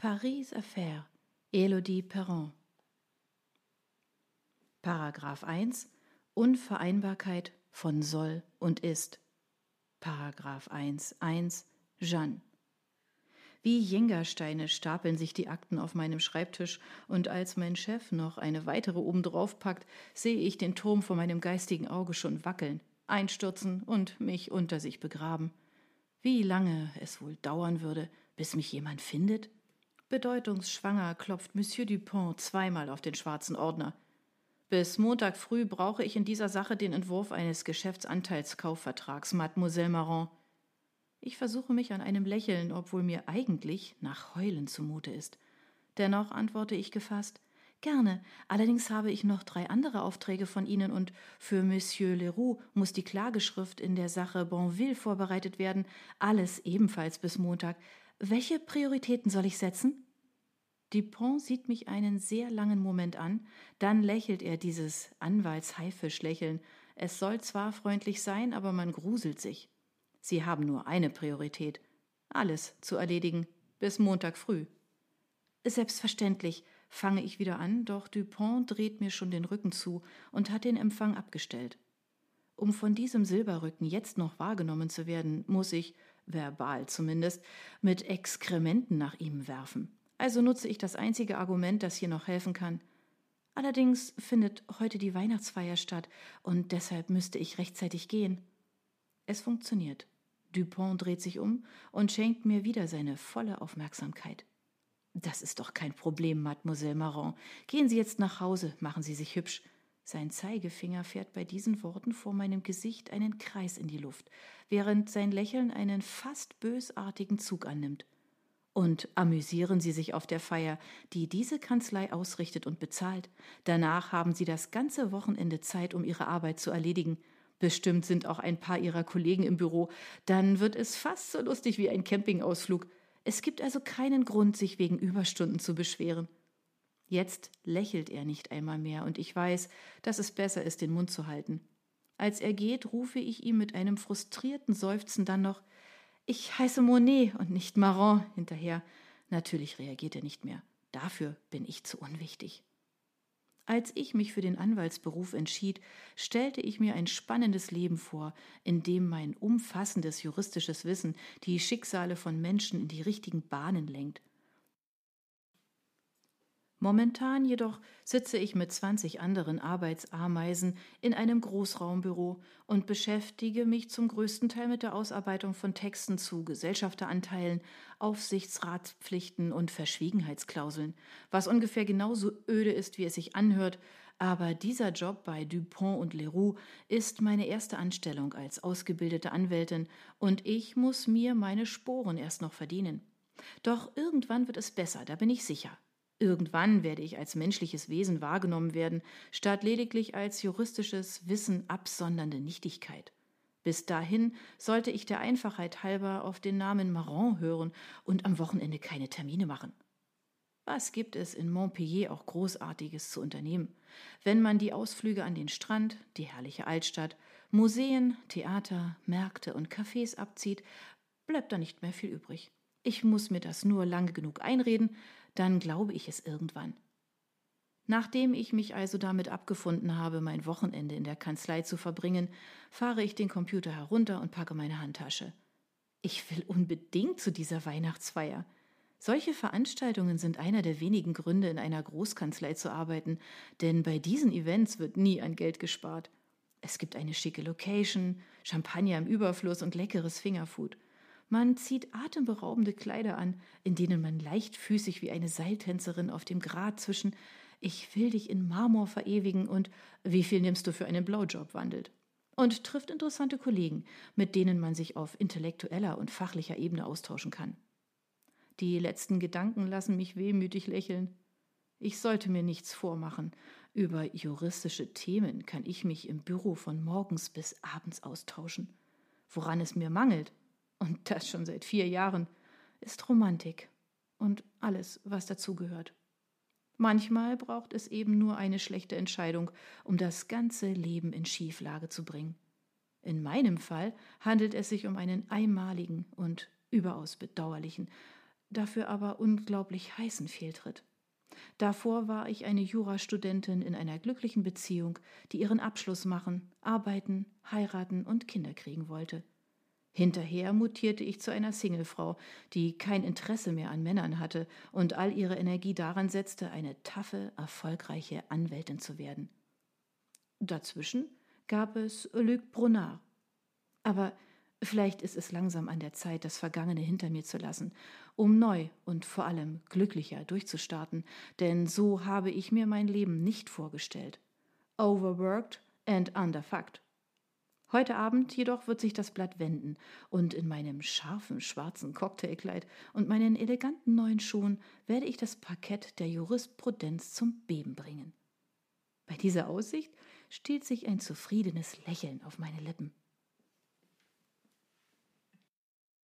Paris Affaire, Elodie Perron. Paragraph 1 Unvereinbarkeit von soll und ist. Paragraph 1 1 Jeanne. Wie Jengersteine stapeln sich die Akten auf meinem Schreibtisch, und als mein Chef noch eine weitere obendrauf packt, sehe ich den Turm vor meinem geistigen Auge schon wackeln, einstürzen und mich unter sich begraben. Wie lange es wohl dauern würde, bis mich jemand findet? Bedeutungsschwanger klopft Monsieur Dupont zweimal auf den schwarzen Ordner. Bis Montag früh brauche ich in dieser Sache den Entwurf eines Geschäftsanteilskaufvertrags, Mademoiselle Marron. Ich versuche mich an einem Lächeln, obwohl mir eigentlich nach Heulen zumute ist. Dennoch antworte ich gefasst Gerne, allerdings habe ich noch drei andere Aufträge von Ihnen und für Monsieur Leroux muss die Klageschrift in der Sache Bonville vorbereitet werden, alles ebenfalls bis Montag. Welche Prioritäten soll ich setzen? Dupont sieht mich einen sehr langen Moment an, dann lächelt er dieses Anwaltshaifischlächeln. Es soll zwar freundlich sein, aber man gruselt sich. Sie haben nur eine Priorität. Alles zu erledigen bis Montag früh. Selbstverständlich, fange ich wieder an, doch Dupont dreht mir schon den Rücken zu und hat den Empfang abgestellt. Um von diesem Silberrücken jetzt noch wahrgenommen zu werden, muss ich, verbal zumindest, mit Exkrementen nach ihm werfen. Also nutze ich das einzige Argument, das hier noch helfen kann. Allerdings findet heute die Weihnachtsfeier statt und deshalb müsste ich rechtzeitig gehen. Es funktioniert. Dupont dreht sich um und schenkt mir wieder seine volle Aufmerksamkeit. Das ist doch kein Problem, Mademoiselle Marron. Gehen Sie jetzt nach Hause, machen Sie sich hübsch. Sein Zeigefinger fährt bei diesen Worten vor meinem Gesicht einen Kreis in die Luft, während sein Lächeln einen fast bösartigen Zug annimmt. Und amüsieren Sie sich auf der Feier, die diese Kanzlei ausrichtet und bezahlt. Danach haben Sie das ganze Wochenende Zeit, um Ihre Arbeit zu erledigen. Bestimmt sind auch ein paar Ihrer Kollegen im Büro. Dann wird es fast so lustig wie ein Campingausflug. Es gibt also keinen Grund, sich wegen Überstunden zu beschweren. Jetzt lächelt er nicht einmal mehr, und ich weiß, dass es besser ist, den Mund zu halten. Als er geht, rufe ich ihm mit einem frustrierten Seufzen dann noch Ich heiße Monet und nicht Marron hinterher. Natürlich reagiert er nicht mehr. Dafür bin ich zu unwichtig. Als ich mich für den Anwaltsberuf entschied, stellte ich mir ein spannendes Leben vor, in dem mein umfassendes juristisches Wissen die Schicksale von Menschen in die richtigen Bahnen lenkt Momentan jedoch sitze ich mit 20 anderen Arbeitsameisen in einem Großraumbüro und beschäftige mich zum größten Teil mit der Ausarbeitung von Texten zu Gesellschafteranteilen, Aufsichtsratspflichten und Verschwiegenheitsklauseln, was ungefähr genauso öde ist, wie es sich anhört, aber dieser Job bei Dupont und Leroux ist meine erste Anstellung als ausgebildete Anwältin und ich muss mir meine Sporen erst noch verdienen. Doch irgendwann wird es besser, da bin ich sicher. Irgendwann werde ich als menschliches Wesen wahrgenommen werden, statt lediglich als juristisches Wissen absondernde Nichtigkeit. Bis dahin sollte ich der Einfachheit halber auf den Namen Marron hören und am Wochenende keine Termine machen. Was gibt es in Montpellier auch Großartiges zu unternehmen? Wenn man die Ausflüge an den Strand, die herrliche Altstadt, Museen, Theater, Märkte und Cafés abzieht, bleibt da nicht mehr viel übrig. Ich muss mir das nur lange genug einreden, dann glaube ich es irgendwann. Nachdem ich mich also damit abgefunden habe, mein Wochenende in der Kanzlei zu verbringen, fahre ich den Computer herunter und packe meine Handtasche. Ich will unbedingt zu dieser Weihnachtsfeier. Solche Veranstaltungen sind einer der wenigen Gründe, in einer Großkanzlei zu arbeiten, denn bei diesen Events wird nie an Geld gespart. Es gibt eine schicke Location, Champagner im Überfluss und leckeres Fingerfood. Man zieht atemberaubende Kleider an, in denen man leichtfüßig wie eine Seiltänzerin auf dem Grat zwischen Ich will dich in Marmor verewigen und Wie viel nimmst du für einen Blowjob wandelt. Und trifft interessante Kollegen, mit denen man sich auf intellektueller und fachlicher Ebene austauschen kann. Die letzten Gedanken lassen mich wehmütig lächeln. Ich sollte mir nichts vormachen. Über juristische Themen kann ich mich im Büro von morgens bis abends austauschen. Woran es mir mangelt, und das schon seit vier Jahren, ist Romantik und alles, was dazugehört. Manchmal braucht es eben nur eine schlechte Entscheidung, um das ganze Leben in Schieflage zu bringen. In meinem Fall handelt es sich um einen einmaligen und überaus bedauerlichen, dafür aber unglaublich heißen Fehltritt. Davor war ich eine Jurastudentin in einer glücklichen Beziehung, die ihren Abschluss machen, arbeiten, heiraten und Kinder kriegen wollte. Hinterher mutierte ich zu einer Singlefrau, die kein Interesse mehr an Männern hatte und all ihre Energie daran setzte, eine taffe, erfolgreiche Anwältin zu werden. Dazwischen gab es Luc Brunard. Aber vielleicht ist es langsam an der Zeit, das Vergangene hinter mir zu lassen, um neu und vor allem glücklicher durchzustarten, denn so habe ich mir mein Leben nicht vorgestellt. Overworked and underfucked. Heute Abend jedoch wird sich das Blatt wenden, und in meinem scharfen schwarzen Cocktailkleid und meinen eleganten neuen Schuhen werde ich das Parkett der Jurisprudenz zum Beben bringen. Bei dieser Aussicht stiehlt sich ein zufriedenes Lächeln auf meine Lippen.